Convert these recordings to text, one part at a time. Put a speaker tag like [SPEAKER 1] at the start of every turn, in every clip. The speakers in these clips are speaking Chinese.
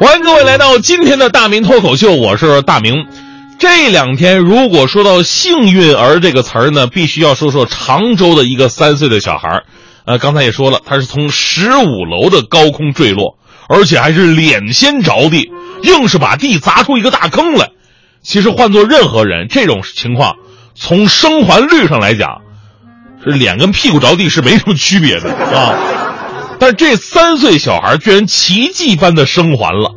[SPEAKER 1] 欢迎各位来到今天的大明脱口秀，我是大明。这两天如果说到“幸运儿”这个词儿呢，必须要说说常州的一个三岁的小孩儿。呃，刚才也说了，他是从十五楼的高空坠落，而且还是脸先着地，硬是把地砸出一个大坑来。其实换做任何人，这种情况从生还率上来讲，是脸跟屁股着地是没什么区别的啊。但这三岁小孩居然奇迹般的生还了，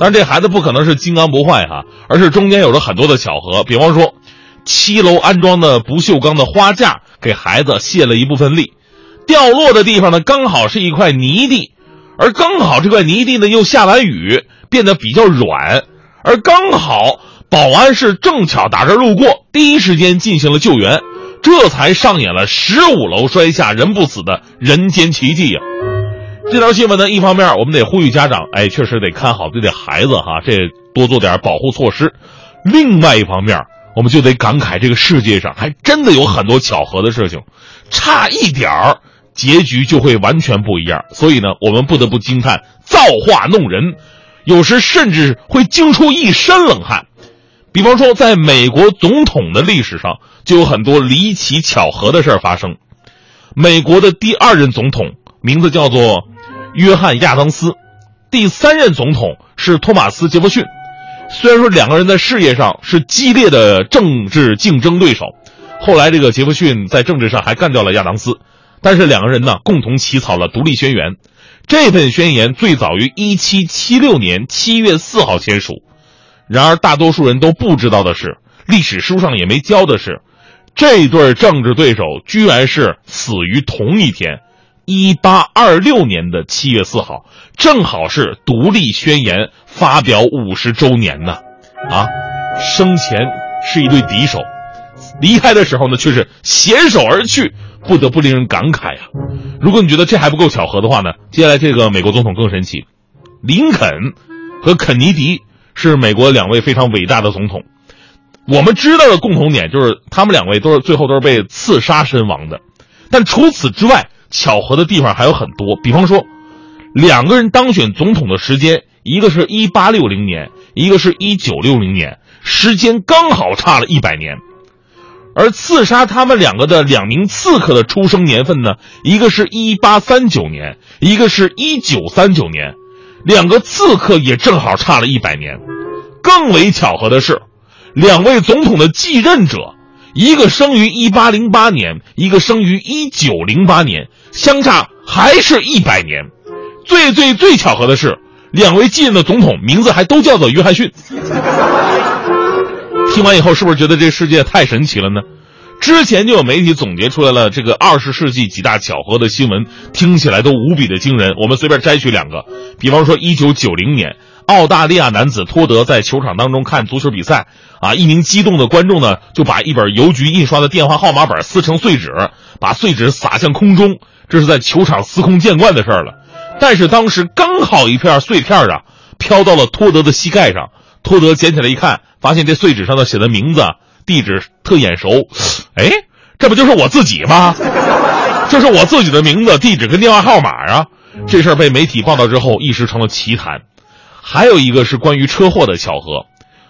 [SPEAKER 1] 但是这孩子不可能是金刚不坏哈，而是中间有着很多的巧合。比方说，七楼安装的不锈钢的花架给孩子卸了一部分力，掉落的地方呢刚好是一块泥地，而刚好这块泥地呢又下完雨，变得比较软，而刚好保安是正巧打这路过，第一时间进行了救援，这才上演了十五楼摔下人不死的人间奇迹呀。这条新闻呢，一方面我们得呼吁家长，哎，确实得看好自己的孩子哈，这多做点保护措施；另外一方面，我们就得感慨这个世界上还真的有很多巧合的事情，差一点儿结局就会完全不一样。所以呢，我们不得不惊叹造化弄人，有时甚至会惊出一身冷汗。比方说，在美国总统的历史上，就有很多离奇巧合的事儿发生。美国的第二任总统名字叫做。约翰·亚当斯，第三任总统是托马斯·杰弗逊。虽然说两个人在事业上是激烈的政治竞争对手，后来这个杰弗逊在政治上还干掉了亚当斯，但是两个人呢共同起草了独立宣言。这份宣言最早于1776年7月4号签署。然而，大多数人都不知道的是，历史书上也没教的是，这对政治对手居然是死于同一天。一八二六年的七月四号，正好是独立宣言发表五十周年呢。啊，生前是一对敌手，离开的时候呢却是携手而去，不得不令人感慨呀。如果你觉得这还不够巧合的话呢，接下来这个美国总统更神奇。林肯和肯尼迪是美国两位非常伟大的总统，我们知道的共同点就是他们两位都是最后都是被刺杀身亡的，但除此之外。巧合的地方还有很多，比方说，两个人当选总统的时间，一个是一八六零年，一个是一九六零年，时间刚好差了一百年。而刺杀他们两个的两名刺客的出生年份呢，一个是一八三九年，一个是一九三九年，两个刺客也正好差了一百年。更为巧合的是，两位总统的继任者。一个生于一八零八年，一个生于一九零八年，相差还是一百年。最最最巧合的是，两位继任的总统名字还都叫做约翰逊。听完以后，是不是觉得这世界太神奇了呢？之前就有媒体总结出来了这个二十世纪几大巧合的新闻，听起来都无比的惊人。我们随便摘取两个，比方说一九九零年。澳大利亚男子托德在球场当中看足球比赛，啊，一名激动的观众呢就把一本邮局印刷的电话号码本撕成碎纸，把碎纸撒向空中，这是在球场司空见惯的事儿了。但是当时刚好一片碎片啊飘到了托德的膝盖上，托德捡起来一看，发现这碎纸上的写的名字、地址特眼熟，哎，这不就是我自己吗？这是我自己的名字、地址跟电话号码啊！这事儿被媒体报道之后，一时成了奇谈。还有一个是关于车祸的巧合，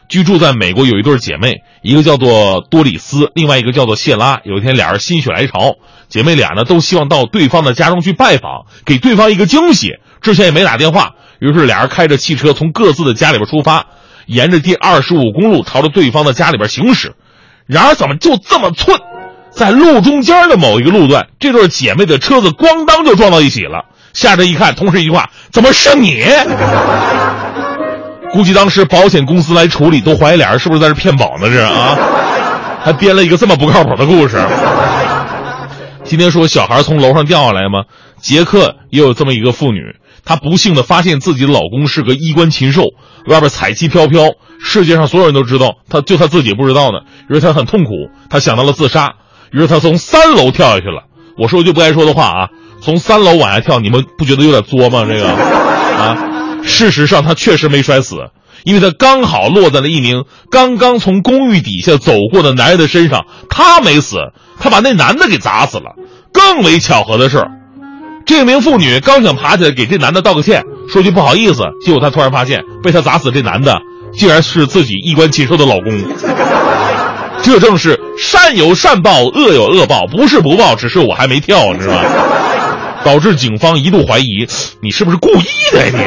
[SPEAKER 1] 居住在美国有一对姐妹，一个叫做多里斯，另外一个叫做谢拉。有一天俩人心血来潮，姐妹俩呢都希望到对方的家中去拜访，给对方一个惊喜。之前也没打电话，于是俩人开着汽车从各自的家里边出发，沿着第二十五公路朝着对方的家里边行驶。然而怎么就这么寸，在路中间的某一个路段，这对姐妹的车子咣当就撞到一起了。下车一看，同时一句话：“怎么是你？”估计当时保险公司来处理，都怀疑俩人是不是在这骗保呢？这啊，还编了一个这么不靠谱的故事。今天说小孩从楼上掉下来吗？杰克也有这么一个妇女，她不幸的发现自己的老公是个衣冠禽兽，外边彩旗飘飘，世界上所有人都知道，她就她自己不知道呢。于是她很痛苦，她想到了自杀，于是她从三楼跳下去了。我说句不该说的话啊，从三楼往下跳，你们不觉得有点作吗？这个啊。事实上，他确实没摔死，因为他刚好落在了一名刚刚从公寓底下走过的男人的身上。他没死，他把那男的给砸死了。更为巧合的是，这名妇女刚想爬起来给这男的道个歉，说句不好意思，结果她突然发现，被她砸死这男的竟然是自己衣冠禽兽的老公。这正是善有善报，恶有恶报，不是不报，只是我还没跳，知道吧？导致警方一度怀疑你是不是故意的你。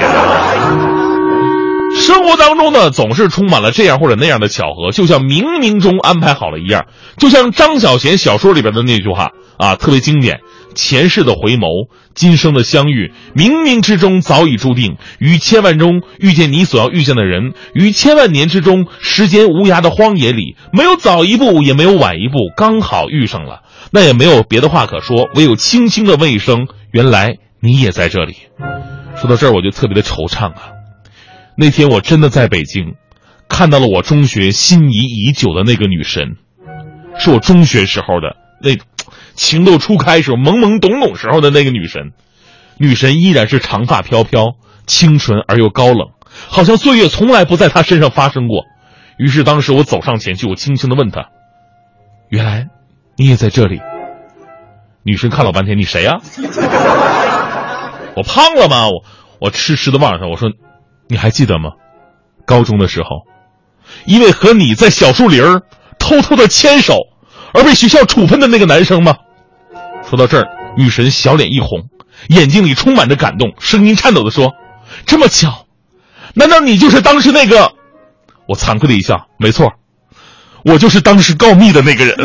[SPEAKER 1] 生活当中呢，总是充满了这样或者那样的巧合，就像冥冥中安排好了一样。就像张小娴小说里边的那句话啊，特别经典：前世的回眸，今生的相遇，冥冥之中早已注定。于千万中遇见你所要遇见的人，于千万年之中，时间无涯的荒野里，没有早一步，也没有晚一步，刚好遇上了。那也没有别的话可说，唯有轻轻的问一声：“原来你也在这里。”说到这儿，我就特别的惆怅啊。那天我真的在北京，看到了我中学心仪已久的那个女神，是我中学时候的那情窦初开时候懵懵懂懂时候的那个女神。女神依然是长发飘飘，清纯而又高冷，好像岁月从来不在她身上发生过。于是当时我走上前去，我轻轻的问她：“原来你也在这里？”女神看了半天：“你谁呀？”我胖了吗？我我痴痴的望着她，我说。你还记得吗？高中的时候，因为和你在小树林儿偷偷的牵手而被学校处分的那个男生吗？说到这儿，女神小脸一红，眼睛里充满着感动，声音颤抖的说：“这么巧，难道你就是当时那个？”我惭愧的一笑：“没错，我就是当时告密的那个人。”